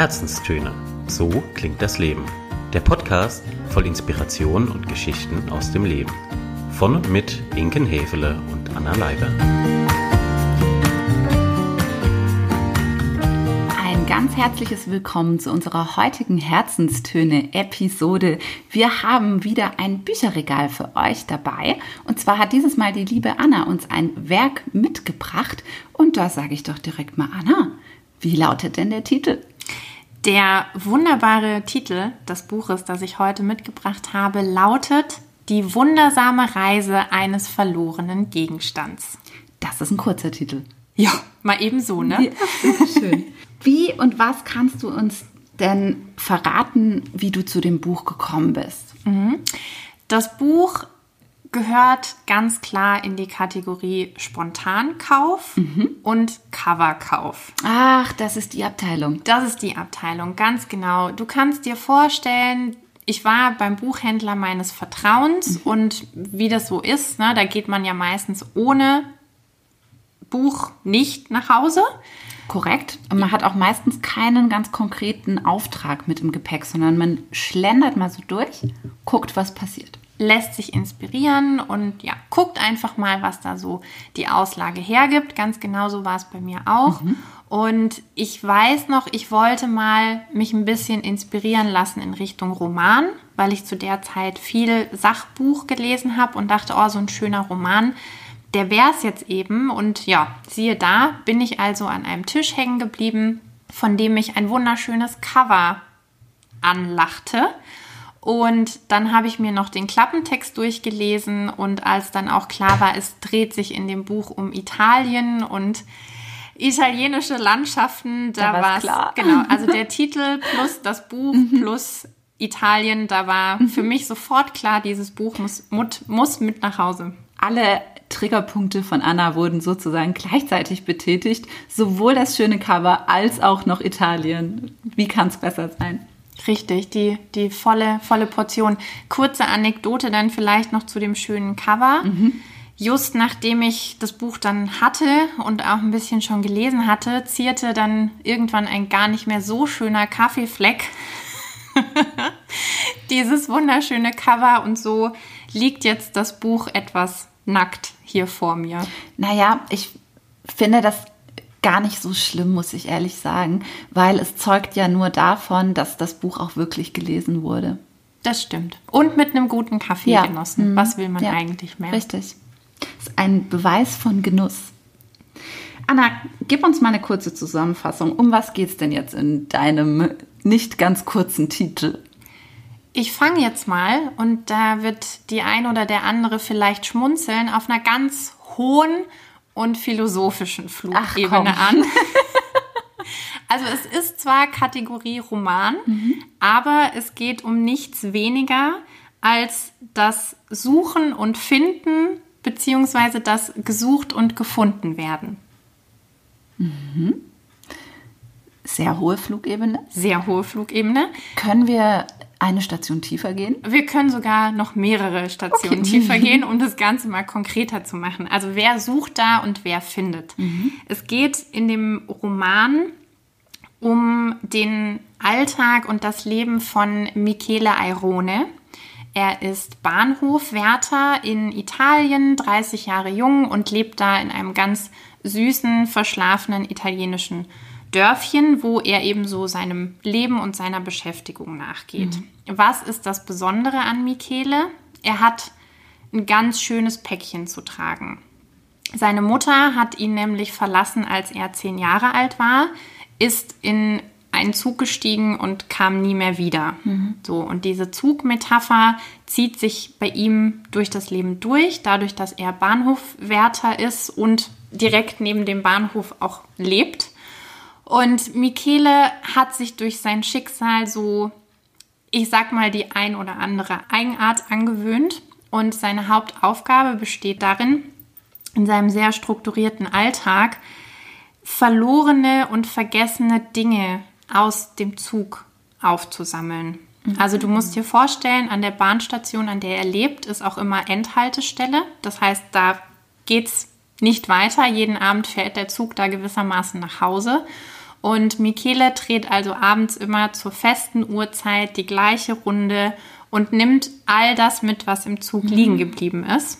Herzenstöne. So klingt das Leben. Der Podcast voll Inspiration und Geschichten aus dem Leben. Von und mit Inken Hefele und Anna Leiber. Ein ganz herzliches Willkommen zu unserer heutigen Herzenstöne-Episode. Wir haben wieder ein Bücherregal für euch dabei. Und zwar hat dieses Mal die liebe Anna uns ein Werk mitgebracht. Und da sage ich doch direkt mal, Anna, wie lautet denn der Titel? Der wunderbare Titel des Buches, das ich heute mitgebracht habe, lautet Die wundersame Reise eines verlorenen Gegenstands. Das ist ein kurzer Titel. Ja, mal eben so, ne? Ja, schön. Wie und was kannst du uns denn verraten, wie du zu dem Buch gekommen bist? Das Buch gehört ganz klar in die Kategorie Spontankauf und Coverkauf. Ach, das ist die Abteilung. Das ist die Abteilung, ganz genau. Du kannst dir vorstellen, ich war beim Buchhändler meines Vertrauens und wie das so ist, ne, da geht man ja meistens ohne Buch nicht nach Hause. Korrekt. Und man hat auch meistens keinen ganz konkreten Auftrag mit im Gepäck, sondern man schlendert mal so durch, guckt, was passiert. Lässt sich inspirieren und ja, guckt einfach mal, was da so die Auslage hergibt. Ganz genauso war es bei mir auch. Und ich weiß noch, ich wollte mal mich ein bisschen inspirieren lassen in Richtung Roman, weil ich zu der Zeit viel Sachbuch gelesen habe und dachte, oh, so ein schöner Roman, der wäre es jetzt eben. Und ja, siehe da, bin ich also an einem Tisch hängen geblieben, von dem ich ein wunderschönes Cover anlachte. Und dann habe ich mir noch den Klappentext durchgelesen und als dann auch klar war, es dreht sich in dem Buch um Italien und italienische Landschaften, da, Da war es klar. genau, also der Titel plus das Buch plus Italien, da war für mich sofort klar, dieses Buch muss, muss mit nach Hause. Alle Triggerpunkte von Anna wurden sozusagen gleichzeitig betätigt. Sowohl das schöne Cover als auch noch Italien. Wie kann es besser sein? Richtig, die, die volle, volle Portion. Kurze Anekdote dann vielleicht noch zu dem schönen Cover. Just nachdem ich das Buch dann hatte und auch ein bisschen schon gelesen hatte, zierte dann irgendwann ein gar nicht mehr so schöner Kaffeefleck dieses wunderschöne Cover und so liegt jetzt das Buch etwas nackt hier vor mir. Naja, ich finde das gar nicht so schlimm, muss ich ehrlich sagen, weil es zeugt ja nur davon, dass das Buch auch wirklich gelesen wurde. Das stimmt. Und mit einem guten Kaffee Ja. genossen. Mhm. Was will man Ja. eigentlich mehr? Richtig. Das ist ein Beweis von Genuss. Anna, gib uns mal eine kurze Zusammenfassung. Um was geht es denn jetzt in deinem nicht ganz kurzen Titel? Ich fange jetzt mal und da wird die ein oder der andere vielleicht schmunzeln auf einer ganz hohen und philosophischen. Flugebene an. Also es ist zwar Kategorie Roman, aber es geht um nichts weniger als das Suchen und Finden beziehungsweise das gesucht und gefunden werden. Sehr hohe Flugebene. Sehr hohe Flugebene. Können wir eine Station tiefer gehen? Wir können sogar noch mehrere Stationen Okay. tiefer gehen, um das Ganze mal konkreter zu machen. Also wer sucht da und wer findet. Es geht in dem Roman um den Alltag und das Leben von Michele Airone. Er ist Bahnhofwärter in Italien, 30 Jahre jung und lebt da in einem ganz süßen, verschlafenen italienischen Dörfchen, wo er eben so seinem Leben und seiner Beschäftigung nachgeht. Was ist das Besondere an Michele? Er hat ein ganz schönes Päckchen zu tragen. Seine Mutter hat ihn nämlich verlassen, als er zehn Jahre alt war, ist in einen Zug gestiegen und kam nie mehr wieder. So, und diese Zugmetapher zieht sich bei ihm durch das Leben durch, dadurch, dass er Bahnhofwärter ist und direkt neben dem Bahnhof auch lebt. Und Michele hat sich durch sein Schicksal so, ich sag mal, die ein oder andere Eigenart angewöhnt. Und seine Hauptaufgabe besteht darin, in seinem sehr strukturierten Alltag verlorene und vergessene Dinge aus dem Zug aufzusammeln. Also du musst dir vorstellen, an der Bahnstation, an der er lebt, ist auch immer Endhaltestelle. Das heißt, da geht's nicht weiter. Jeden Abend fährt der Zug da gewissermaßen nach Hause. Und Michele dreht also abends immer zur festen Uhrzeit die gleiche Runde und nimmt all das mit, was im Zug liegen geblieben ist.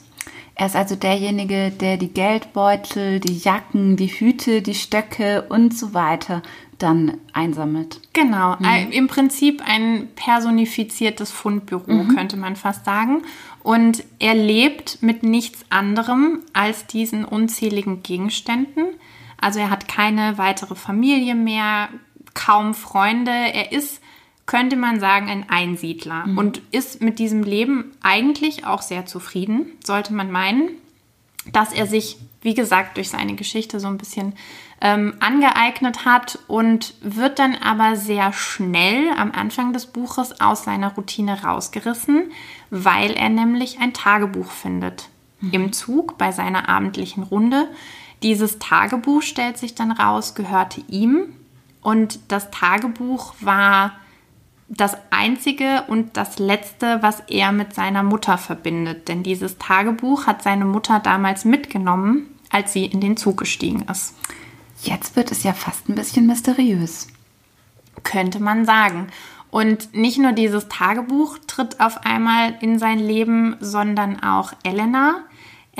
Er ist also derjenige, der die Geldbeutel, die Jacken, die Hüte, die Stöcke und so weiter dann einsammelt. Genau, mhm. im Prinzip ein personifiziertes Fundbüro, mhm. könnte man fast sagen. Und er lebt mit nichts anderem als diesen unzähligen Gegenständen. Also er hat keine weitere Familie mehr, kaum Freunde. Er ist, könnte man sagen, ein Einsiedler mhm. und ist mit diesem Leben eigentlich auch sehr zufrieden, sollte man meinen, dass er sich, wie gesagt, durch seine Geschichte so ein bisschen ähm, angeeignet hat und wird dann aber sehr schnell am Anfang des Buches aus seiner Routine rausgerissen, weil er nämlich ein Tagebuch findet mhm. im Zug bei seiner abendlichen Runde. Dieses Tagebuch stellt sich dann raus, gehörte ihm und das Tagebuch war das einzige und das letzte, was er mit seiner Mutter verbindet. Denn dieses Tagebuch hat seine Mutter damals mitgenommen, als sie in den Zug gestiegen ist. Jetzt wird es ja fast ein bisschen mysteriös. Könnte man sagen. Und nicht nur dieses Tagebuch tritt auf einmal in sein Leben, sondern auch Elena.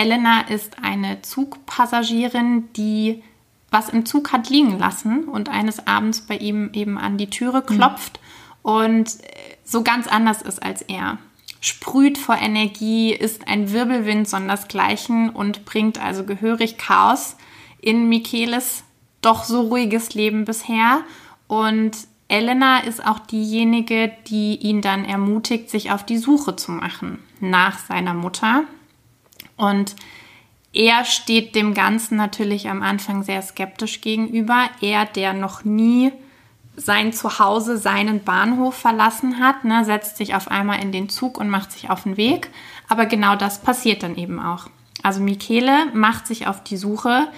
Elena ist eine Zugpassagierin, die was im Zug hat liegen lassen und eines Abends bei ihm eben an die Türe klopft mhm. und so ganz anders ist als er. Sprüht vor Energie, ist ein Wirbelwind sondersgleichen und bringt also gehörig Chaos in Micheles doch so ruhiges Leben bisher. Und Elena ist auch diejenige, die ihn dann ermutigt, sich auf die Suche zu machen nach seiner Mutter. Und er steht dem Ganzen natürlich am Anfang sehr skeptisch gegenüber. Er, der noch nie sein Zuhause, seinen Bahnhof verlassen hat, ne, setzt sich auf einmal in den Zug und macht sich auf den Weg. Aber genau das passiert dann eben auch. Also Michele macht sich auf die Suche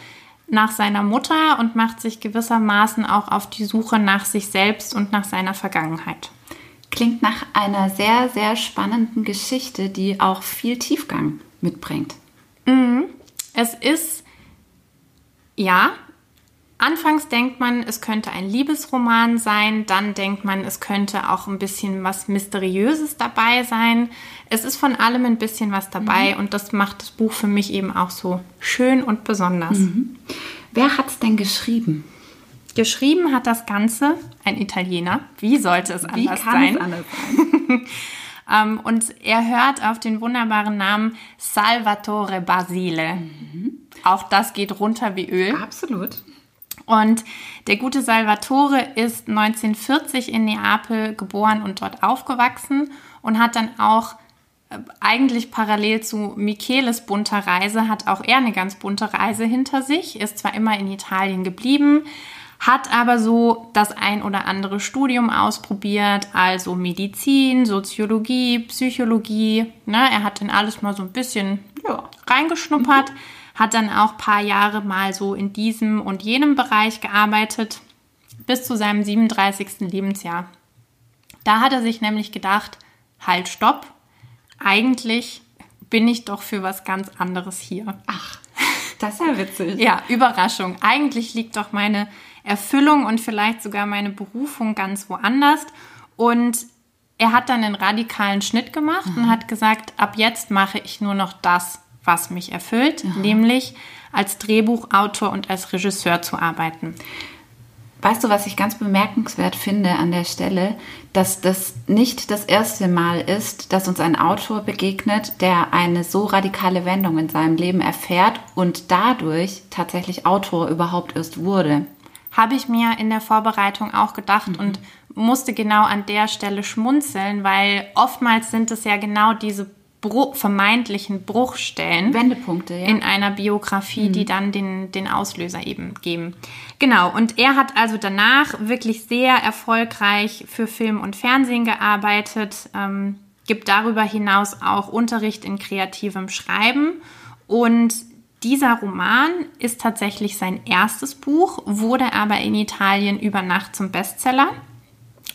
nach seiner Mutter und macht sich gewissermaßen auch auf die Suche nach sich selbst und nach seiner Vergangenheit. Klingt nach einer sehr, sehr spannenden Geschichte, die auch viel Tiefgang mitbringt. Mhm. Es ist, ja, Anfangs denkt man, es könnte ein Liebesroman sein, dann denkt man, es könnte auch ein bisschen was Mysteriöses dabei sein. Es ist von allem ein bisschen was dabei mhm. und das macht das Buch für mich eben auch so schön und besonders. Mhm. Wer hat es denn geschrieben? Geschrieben hat das Ganze ein Italiener. Wie sollte es anders Wie kann sein? Es anders sein? um, und er hört auf den wunderbaren Namen Salvatore Basile. Mhm. Auch das geht runter wie Öl. Absolut. Und der gute Salvatore ist 1940 in Neapel geboren und dort aufgewachsen und hat dann auch äh, eigentlich parallel zu Micheles bunter Reise, hat auch er eine ganz bunte Reise hinter sich, ist zwar immer in Italien geblieben, hat aber so das ein oder andere Studium ausprobiert, also Medizin, Soziologie, Psychologie. Ne? Er hat dann alles mal so ein bisschen ja, reingeschnuppert. Mhm hat dann auch ein paar Jahre mal so in diesem und jenem Bereich gearbeitet, bis zu seinem 37. Lebensjahr. Da hat er sich nämlich gedacht, halt, stopp, eigentlich bin ich doch für was ganz anderes hier. Ach, das ist ja witzig. ja, Überraschung. Eigentlich liegt doch meine Erfüllung und vielleicht sogar meine Berufung ganz woanders. Und er hat dann einen radikalen Schnitt gemacht mhm. und hat gesagt, ab jetzt mache ich nur noch das, was mich erfüllt, Aha. nämlich als Drehbuchautor und als Regisseur zu arbeiten. Weißt du, was ich ganz bemerkenswert finde an der Stelle, dass das nicht das erste Mal ist, dass uns ein Autor begegnet, der eine so radikale Wendung in seinem Leben erfährt und dadurch tatsächlich Autor überhaupt erst wurde. Habe ich mir in der Vorbereitung auch gedacht mhm. und musste genau an der Stelle schmunzeln, weil oftmals sind es ja genau diese Bruch, vermeintlichen Bruchstellen. Wendepunkte, ja. In einer Biografie, mhm. die dann den, den Auslöser eben geben. Genau, und er hat also danach wirklich sehr erfolgreich für Film und Fernsehen gearbeitet, ähm, gibt darüber hinaus auch Unterricht in kreativem Schreiben und dieser Roman ist tatsächlich sein erstes Buch, wurde aber in Italien über Nacht zum Bestseller.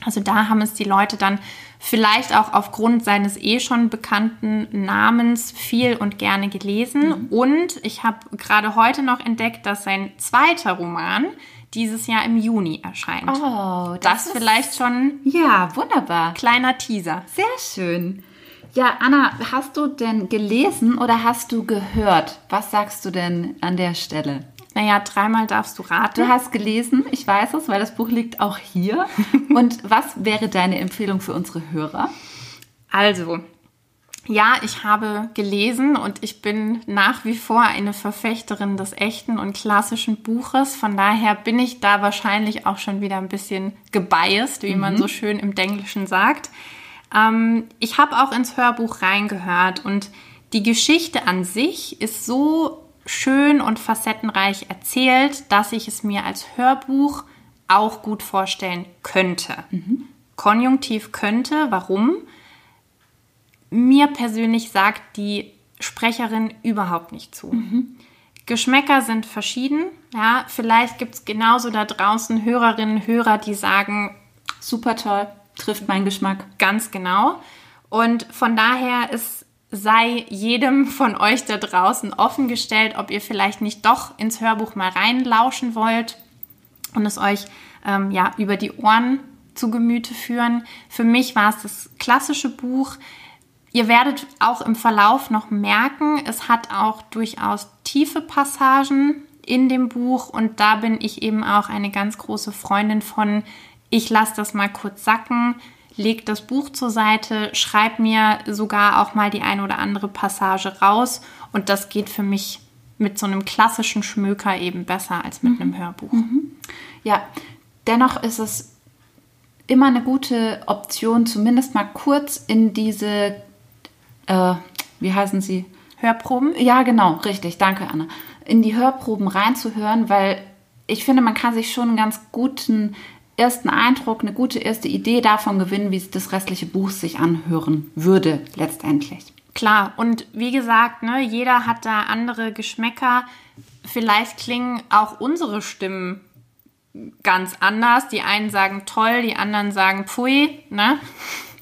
Also da haben es die Leute dann vielleicht auch aufgrund seines eh schon bekannten Namens viel und gerne gelesen. Mhm. Und ich habe gerade heute noch entdeckt, dass sein zweiter Roman, dieses Jahr im Juni erscheint. Oh, das, das vielleicht schon. Ja, wunderbar. Kleiner Teaser. Sehr schön. Ja, Anna, hast du denn gelesen oder hast du gehört? Was sagst du denn an der Stelle? Naja, dreimal darfst du raten. Du hast gelesen, ich weiß es, weil das Buch liegt auch hier. Und was wäre deine Empfehlung für unsere Hörer? Also, ja, ich habe gelesen und ich bin nach wie vor eine Verfechterin des echten und klassischen Buches. Von daher bin ich da wahrscheinlich auch schon wieder ein bisschen gebiased, wie mhm. man so schön im Denglischen sagt. Ähm, ich habe auch ins Hörbuch reingehört und die Geschichte an sich ist so schön und facettenreich erzählt, dass ich es mir als Hörbuch auch gut vorstellen könnte. Mhm. Konjunktiv könnte, warum? Mir persönlich sagt die Sprecherin überhaupt nicht zu. Mhm. Geschmäcker sind verschieden. Ja, vielleicht gibt es genauso da draußen Hörerinnen, Hörer, die sagen, super toll, trifft meinen Geschmack. Ganz genau. Und von daher ist sei jedem von euch da draußen offengestellt, ob ihr vielleicht nicht doch ins Hörbuch mal reinlauschen wollt und es euch ähm, ja über die Ohren zu Gemüte führen. Für mich war es das klassische Buch. Ihr werdet auch im Verlauf noch merken, es hat auch durchaus tiefe Passagen in dem Buch und da bin ich eben auch eine ganz große Freundin von. Ich lasse das mal kurz sacken leg das Buch zur Seite, schreib mir sogar auch mal die eine oder andere Passage raus und das geht für mich mit so einem klassischen Schmöker eben besser als mit mhm. einem Hörbuch. Mhm. Ja, dennoch ist es immer eine gute Option, zumindest mal kurz in diese, äh, wie heißen sie? Hörproben? Ja, genau, richtig, danke Anna. In die Hörproben reinzuhören, weil ich finde, man kann sich schon einen ganz guten ersten Eindruck, eine gute erste Idee davon gewinnen, wie das restliche Buch sich anhören würde, letztendlich. Klar, und wie gesagt, ne, jeder hat da andere Geschmäcker. Vielleicht klingen auch unsere Stimmen ganz anders. Die einen sagen toll, die anderen sagen pfui, ne?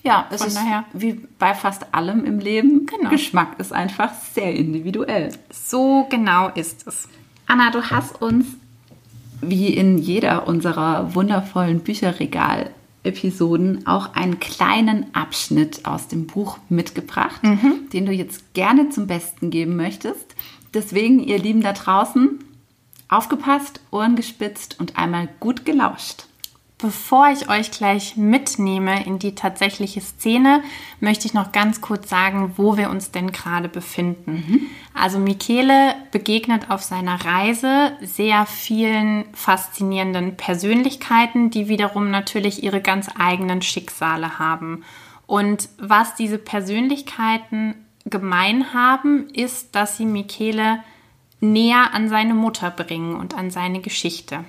Ja, es Von ist daher. wie bei fast allem im Leben. Genau. Geschmack ist einfach sehr individuell. So genau ist es. Anna, du hast uns wie in jeder unserer wundervollen Bücherregal-Episoden auch einen kleinen Abschnitt aus dem Buch mitgebracht, mhm. den du jetzt gerne zum Besten geben möchtest. Deswegen, ihr Lieben da draußen, aufgepasst, Ohren gespitzt und einmal gut gelauscht. Bevor ich euch gleich mitnehme in die tatsächliche Szene, möchte ich noch ganz kurz sagen, wo wir uns denn gerade befinden. Mhm. Also Michele begegnet auf seiner Reise sehr vielen faszinierenden Persönlichkeiten, die wiederum natürlich ihre ganz eigenen Schicksale haben. Und was diese Persönlichkeiten gemein haben, ist, dass sie Michele näher an seine Mutter bringen und an seine Geschichte.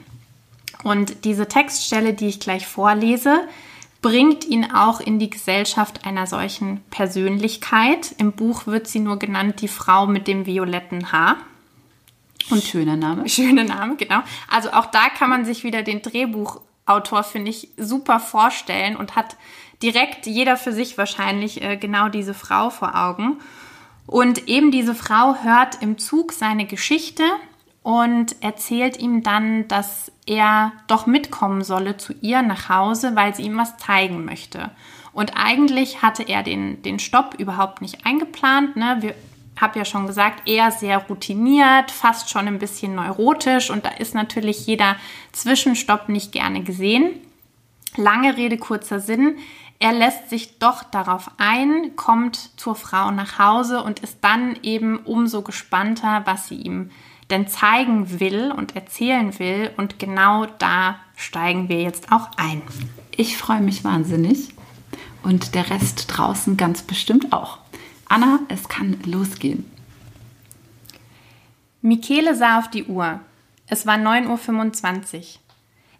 Und diese Textstelle, die ich gleich vorlese, bringt ihn auch in die Gesellschaft einer solchen Persönlichkeit. Im Buch wird sie nur genannt die Frau mit dem violetten Haar. Und schöner Name. Schöner Name, genau. Also auch da kann man sich wieder den Drehbuchautor, finde ich, super vorstellen und hat direkt jeder für sich wahrscheinlich äh, genau diese Frau vor Augen. Und eben diese Frau hört im Zug seine Geschichte und erzählt ihm dann, dass er doch mitkommen solle zu ihr nach Hause, weil sie ihm was zeigen möchte. Und eigentlich hatte er den, den Stopp überhaupt nicht eingeplant. Ne? Wir habe ja schon gesagt, eher sehr routiniert, fast schon ein bisschen neurotisch und da ist natürlich jeder Zwischenstopp nicht gerne gesehen. Lange Rede, kurzer Sinn. Er lässt sich doch darauf ein, kommt zur Frau nach Hause und ist dann eben umso gespannter, was sie ihm denn zeigen will und erzählen will. Und genau da steigen wir jetzt auch ein. Ich freue mich wahnsinnig und der Rest draußen ganz bestimmt auch. Anna, es kann losgehen. Michele sah auf die Uhr. Es war 9.25 Uhr.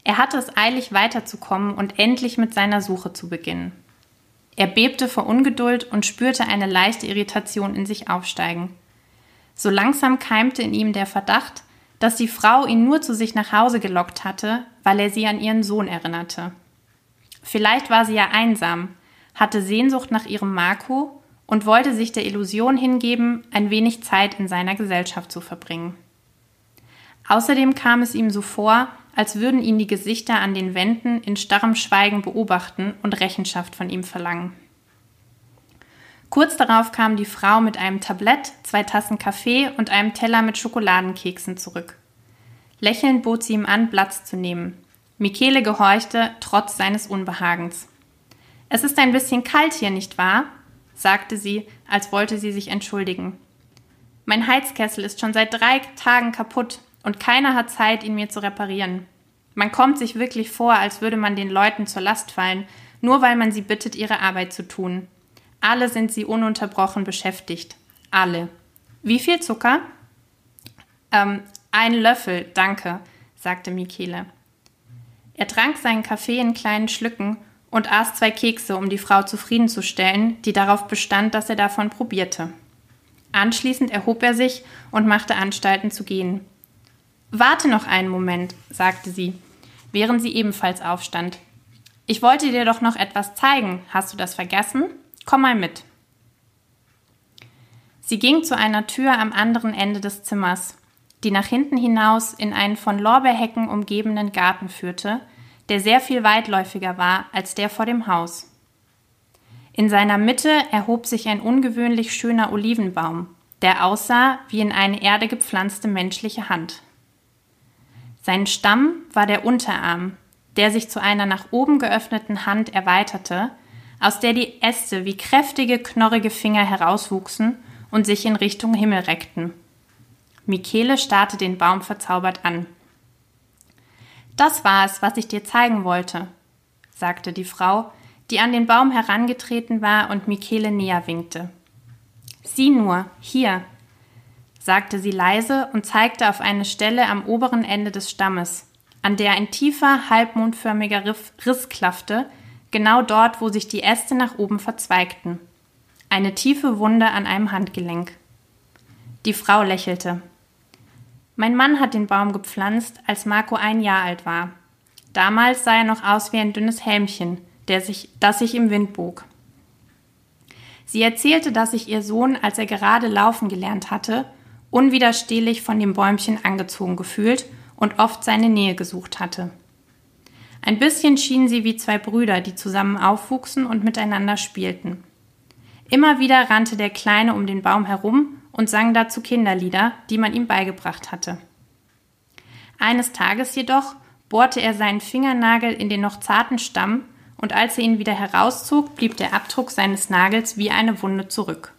Er hatte es eilig weiterzukommen und endlich mit seiner Suche zu beginnen. Er bebte vor Ungeduld und spürte eine leichte Irritation in sich aufsteigen. So langsam keimte in ihm der Verdacht, dass die Frau ihn nur zu sich nach Hause gelockt hatte, weil er sie an ihren Sohn erinnerte. Vielleicht war sie ja einsam, hatte Sehnsucht nach ihrem Marco und wollte sich der Illusion hingeben, ein wenig Zeit in seiner Gesellschaft zu verbringen. Außerdem kam es ihm so vor, als würden ihn die Gesichter an den Wänden in starrem Schweigen beobachten und Rechenschaft von ihm verlangen. Kurz darauf kam die Frau mit einem Tablett, zwei Tassen Kaffee und einem Teller mit Schokoladenkeksen zurück. Lächelnd bot sie ihm an, Platz zu nehmen. Michele gehorchte, trotz seines Unbehagens. Es ist ein bisschen kalt hier, nicht wahr? sagte sie, als wollte sie sich entschuldigen. Mein Heizkessel ist schon seit drei Tagen kaputt und keiner hat Zeit, ihn mir zu reparieren. Man kommt sich wirklich vor, als würde man den Leuten zur Last fallen, nur weil man sie bittet, ihre Arbeit zu tun. Alle sind sie ununterbrochen beschäftigt. Alle. Wie viel Zucker? Ähm, ein Löffel, danke, sagte Michele. Er trank seinen Kaffee in kleinen Schlücken und aß zwei Kekse, um die Frau zufriedenzustellen, die darauf bestand, dass er davon probierte. Anschließend erhob er sich und machte Anstalten zu gehen. Warte noch einen Moment, sagte sie, während sie ebenfalls aufstand. Ich wollte dir doch noch etwas zeigen. Hast du das vergessen? Komm mal mit. Sie ging zu einer Tür am anderen Ende des Zimmers, die nach hinten hinaus in einen von Lorbeerhecken umgebenen Garten führte, der sehr viel weitläufiger war als der vor dem Haus. In seiner Mitte erhob sich ein ungewöhnlich schöner Olivenbaum, der aussah wie in eine Erde gepflanzte menschliche Hand. Sein Stamm war der Unterarm, der sich zu einer nach oben geöffneten Hand erweiterte, aus der die Äste wie kräftige, knorrige Finger herauswuchsen und sich in Richtung Himmel reckten. Michele starrte den Baum verzaubert an. Das war es, was ich dir zeigen wollte, sagte die Frau, die an den Baum herangetreten war und Michele näher winkte. Sieh nur, hier, sagte sie leise und zeigte auf eine Stelle am oberen Ende des Stammes, an der ein tiefer, halbmondförmiger Riss klaffte, genau dort, wo sich die Äste nach oben verzweigten. Eine tiefe Wunde an einem Handgelenk. Die Frau lächelte. Mein Mann hat den Baum gepflanzt, als Marco ein Jahr alt war. Damals sah er noch aus wie ein dünnes Helmchen, der sich, das sich im Wind bog. Sie erzählte, dass sich ihr Sohn, als er gerade laufen gelernt hatte, unwiderstehlich von dem Bäumchen angezogen gefühlt und oft seine Nähe gesucht hatte. Ein bisschen schienen sie wie zwei Brüder, die zusammen aufwuchsen und miteinander spielten. Immer wieder rannte der Kleine um den Baum herum und sang dazu Kinderlieder, die man ihm beigebracht hatte. Eines Tages jedoch bohrte er seinen Fingernagel in den noch zarten Stamm und als er ihn wieder herauszog, blieb der Abdruck seines Nagels wie eine Wunde zurück.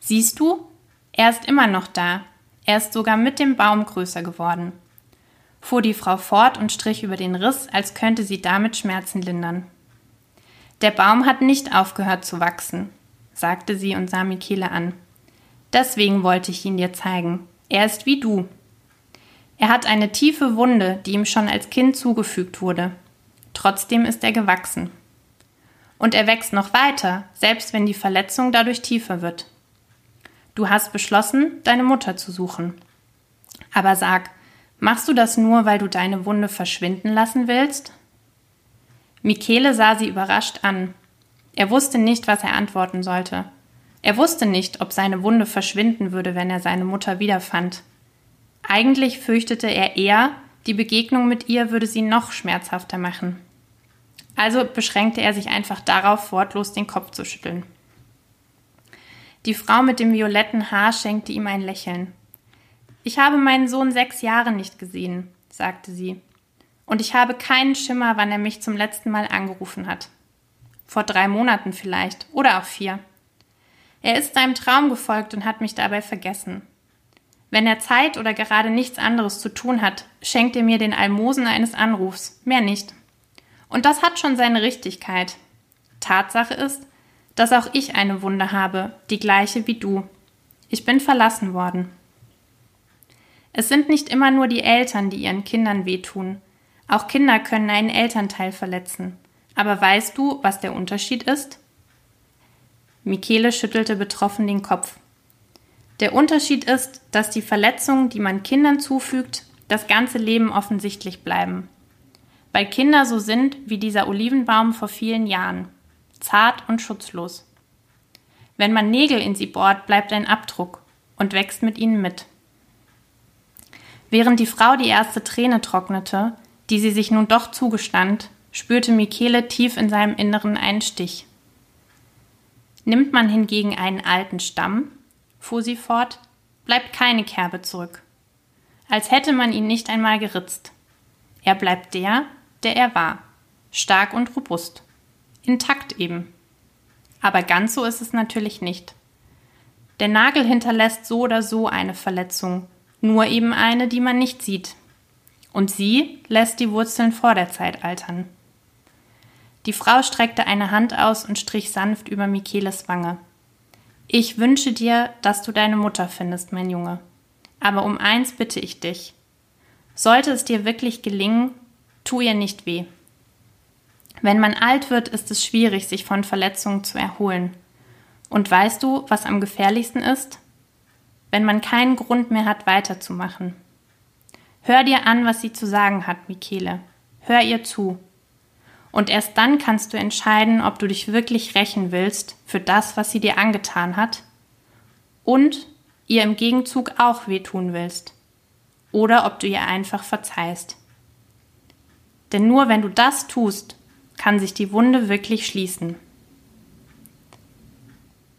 Siehst du, er ist immer noch da. Er ist sogar mit dem Baum größer geworden. Fuhr die Frau fort und strich über den Riss, als könnte sie damit Schmerzen lindern. Der Baum hat nicht aufgehört zu wachsen sagte sie und sah Michele an. Deswegen wollte ich ihn dir zeigen. Er ist wie du. Er hat eine tiefe Wunde, die ihm schon als Kind zugefügt wurde. Trotzdem ist er gewachsen. Und er wächst noch weiter, selbst wenn die Verletzung dadurch tiefer wird. Du hast beschlossen, deine Mutter zu suchen. Aber sag, machst du das nur, weil du deine Wunde verschwinden lassen willst? Michele sah sie überrascht an. Er wusste nicht, was er antworten sollte. Er wusste nicht, ob seine Wunde verschwinden würde, wenn er seine Mutter wiederfand. Eigentlich fürchtete er eher, die Begegnung mit ihr würde sie noch schmerzhafter machen. Also beschränkte er sich einfach darauf, wortlos den Kopf zu schütteln. Die Frau mit dem violetten Haar schenkte ihm ein Lächeln. Ich habe meinen Sohn sechs Jahre nicht gesehen, sagte sie. Und ich habe keinen Schimmer, wann er mich zum letzten Mal angerufen hat. Vor drei Monaten vielleicht oder auch vier. Er ist seinem Traum gefolgt und hat mich dabei vergessen. Wenn er Zeit oder gerade nichts anderes zu tun hat, schenkt er mir den Almosen eines Anrufs, mehr nicht. Und das hat schon seine Richtigkeit. Tatsache ist, dass auch ich eine Wunde habe, die gleiche wie du. Ich bin verlassen worden. Es sind nicht immer nur die Eltern, die ihren Kindern wehtun. Auch Kinder können einen Elternteil verletzen. Aber weißt du, was der Unterschied ist? Michele schüttelte betroffen den Kopf. Der Unterschied ist, dass die Verletzungen, die man Kindern zufügt, das ganze Leben offensichtlich bleiben. Weil Kinder so sind wie dieser Olivenbaum vor vielen Jahren, zart und schutzlos. Wenn man Nägel in sie bohrt, bleibt ein Abdruck und wächst mit ihnen mit. Während die Frau die erste Träne trocknete, die sie sich nun doch zugestand, spürte Michele tief in seinem Inneren einen Stich. Nimmt man hingegen einen alten Stamm, fuhr sie fort, bleibt keine Kerbe zurück. Als hätte man ihn nicht einmal geritzt. Er bleibt der, der er war, stark und robust. Intakt eben. Aber ganz so ist es natürlich nicht. Der Nagel hinterlässt so oder so eine Verletzung, nur eben eine, die man nicht sieht. Und sie lässt die Wurzeln vor der Zeit altern. Die Frau streckte eine Hand aus und strich sanft über Micheles Wange. Ich wünsche dir, dass du deine Mutter findest, mein Junge. Aber um eins bitte ich dich. Sollte es dir wirklich gelingen, tu ihr nicht weh. Wenn man alt wird, ist es schwierig, sich von Verletzungen zu erholen. Und weißt du, was am gefährlichsten ist? Wenn man keinen Grund mehr hat, weiterzumachen. Hör dir an, was sie zu sagen hat, Michele. Hör ihr zu. Und erst dann kannst du entscheiden, ob du dich wirklich rächen willst für das, was sie dir angetan hat und ihr im Gegenzug auch wehtun willst. Oder ob du ihr einfach verzeihst. Denn nur wenn du das tust, kann sich die Wunde wirklich schließen.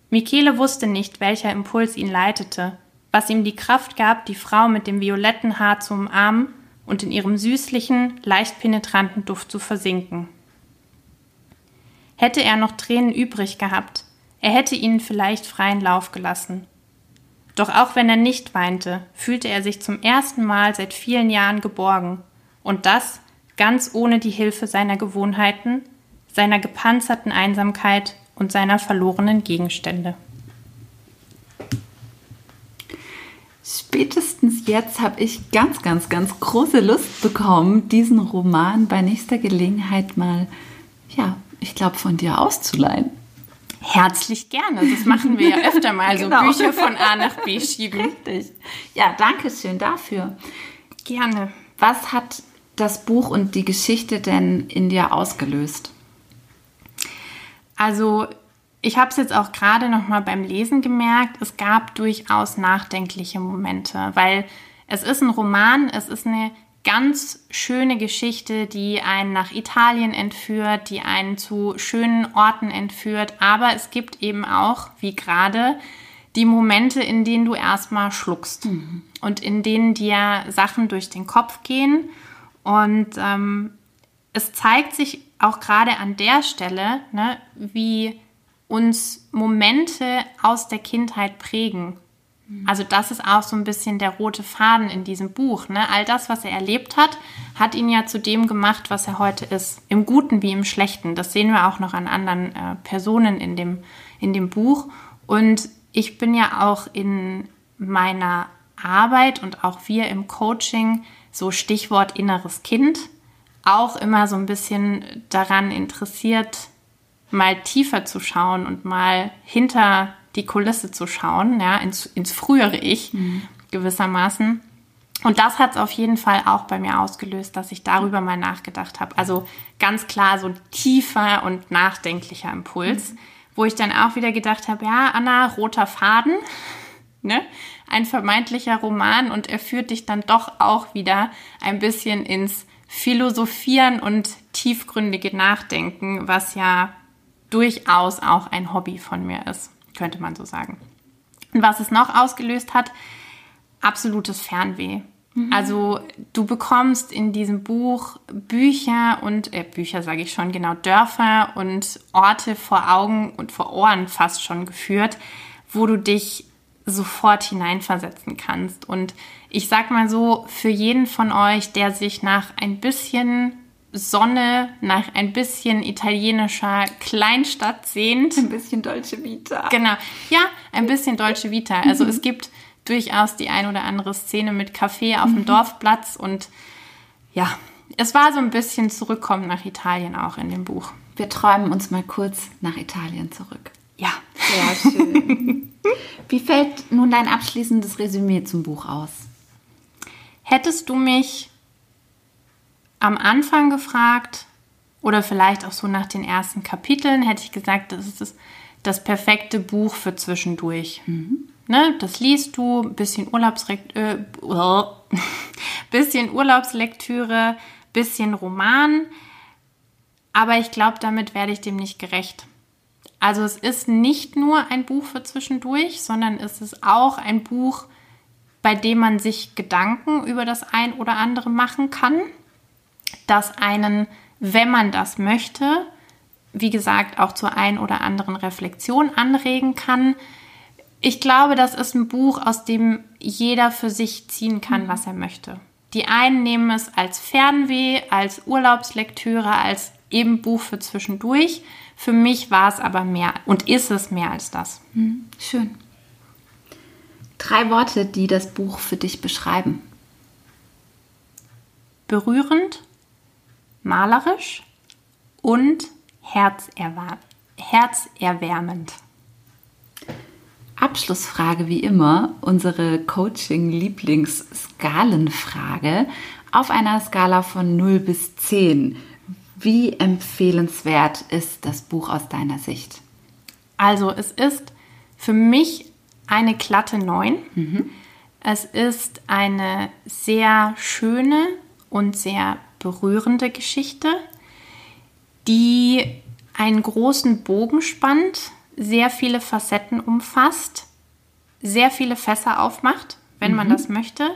Michele wusste nicht, welcher Impuls ihn leitete, was ihm die Kraft gab, die Frau mit dem violetten Haar zu umarmen und in ihrem süßlichen, leicht penetranten Duft zu versinken. Hätte er noch Tränen übrig gehabt, er hätte ihnen vielleicht freien Lauf gelassen. Doch auch wenn er nicht weinte, fühlte er sich zum ersten Mal seit vielen Jahren geborgen, und das ganz ohne die Hilfe seiner Gewohnheiten, seiner gepanzerten Einsamkeit und seiner verlorenen Gegenstände. Spätestens jetzt habe ich ganz, ganz, ganz große Lust bekommen, diesen Roman bei nächster Gelegenheit mal ja, ich glaube, von dir auszuleihen. Herzlich gerne. Das machen wir ja öfter mal, so genau. Bücher von A nach B schieben. Richtig. Ja, danke schön dafür. Gerne. Was hat das Buch und die Geschichte denn in dir ausgelöst? Also, ich habe es jetzt auch gerade noch mal beim Lesen gemerkt, es gab durchaus nachdenkliche Momente, weil es ist ein Roman, es ist eine ganz schöne Geschichte, die einen nach Italien entführt, die einen zu schönen Orten entführt. Aber es gibt eben auch, wie gerade, die Momente, in denen du erstmal schluckst mhm. und in denen dir Sachen durch den Kopf gehen. Und ähm, es zeigt sich auch gerade an der Stelle, ne, wie uns Momente aus der Kindheit prägen also das ist auch so ein bisschen der rote Faden in diesem Buch. Ne? All das, was er erlebt hat, hat ihn ja zu dem gemacht, was er heute ist. Im Guten wie im Schlechten. Das sehen wir auch noch an anderen äh, Personen in dem, in dem Buch. Und ich bin ja auch in meiner Arbeit und auch wir im Coaching, so Stichwort inneres Kind, auch immer so ein bisschen daran interessiert, mal tiefer zu schauen und mal hinter die Kulisse zu schauen, ja, ins, ins frühere Ich mhm. gewissermaßen. Und das hat es auf jeden Fall auch bei mir ausgelöst, dass ich darüber mal nachgedacht habe. Also ganz klar so ein tiefer und nachdenklicher Impuls, mhm. wo ich dann auch wieder gedacht habe, ja, Anna, roter Faden, ne? ein vermeintlicher Roman und er führt dich dann doch auch wieder ein bisschen ins Philosophieren und tiefgründige Nachdenken, was ja durchaus auch ein Hobby von mir ist könnte man so sagen. Und was es noch ausgelöst hat, absolutes Fernweh. Mhm. Also du bekommst in diesem Buch Bücher und äh, Bücher sage ich schon genau Dörfer und Orte vor Augen und vor Ohren fast schon geführt, wo du dich sofort hineinversetzen kannst. Und ich sag mal so, für jeden von euch, der sich nach ein bisschen Sonne nach ein bisschen italienischer Kleinstadt sehend. Ein bisschen Dolce Vita. Genau. Ja, ein bisschen Dolce Vita. Also mhm. es gibt durchaus die ein oder andere Szene mit Kaffee auf dem mhm. Dorfplatz und ja, es war so ein bisschen Zurückkommen nach Italien auch in dem Buch. Wir träumen uns mal kurz nach Italien zurück. Ja. Sehr schön. Wie fällt nun dein abschließendes Resümee zum Buch aus? Hättest du mich am Anfang gefragt oder vielleicht auch so nach den ersten Kapiteln, hätte ich gesagt, das ist das, das perfekte Buch für zwischendurch. Mhm. Ne, das liest du, bisschen, Urlaubsrekt äh, bisschen Urlaubslektüre, bisschen Roman. Aber ich glaube, damit werde ich dem nicht gerecht. Also es ist nicht nur ein Buch für zwischendurch, sondern es ist auch ein Buch, bei dem man sich Gedanken über das ein oder andere machen kann, das einen, wenn man das möchte, wie gesagt, auch zur ein oder anderen Reflexion anregen kann. Ich glaube, das ist ein Buch, aus dem jeder für sich ziehen kann, was er möchte. Die einen nehmen es als Fernweh, als Urlaubslektüre, als eben Buch für zwischendurch. Für mich war es aber mehr und ist es mehr als das. Hm, schön. Drei Worte, die das Buch für dich beschreiben. Berührend, malerisch und herzerwärmend. Abschlussfrage wie immer, unsere Coaching-Lieblings-Skalenfrage auf einer Skala von 0 bis 10. Wie empfehlenswert ist das Buch aus deiner Sicht? Also es ist für mich eine glatte 9. Mhm. Es ist eine sehr schöne und sehr berührende Geschichte, die einen großen Bogen spannt, sehr viele Facetten umfasst, sehr viele Fässer aufmacht, wenn mhm. man das möchte.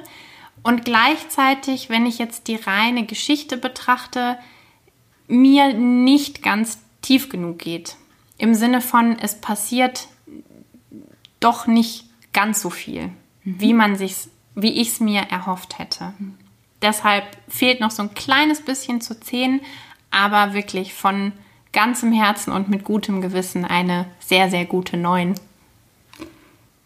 Und gleichzeitig, wenn ich jetzt die reine Geschichte betrachte, mir nicht ganz tief genug geht. Im Sinne von, es passiert doch nicht ganz so viel, mhm. wie man sich, wie ich es mir erhofft hätte. Mhm. Deshalb fehlt noch so ein kleines bisschen zu 10, aber wirklich von ganzem Herzen und mit gutem Gewissen eine sehr, sehr gute 9.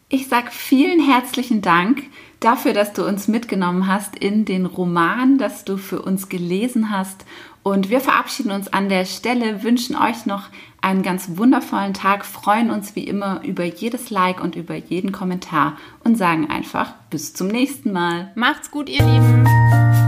Ich sage vielen herzlichen Dank dafür, dass du uns mitgenommen hast in den Roman, dass du für uns gelesen hast. Und wir verabschieden uns an der Stelle, wünschen euch noch einen ganz wundervollen Tag, freuen uns wie immer über jedes Like und über jeden Kommentar und sagen einfach bis zum nächsten Mal. Macht's gut, ihr Lieben.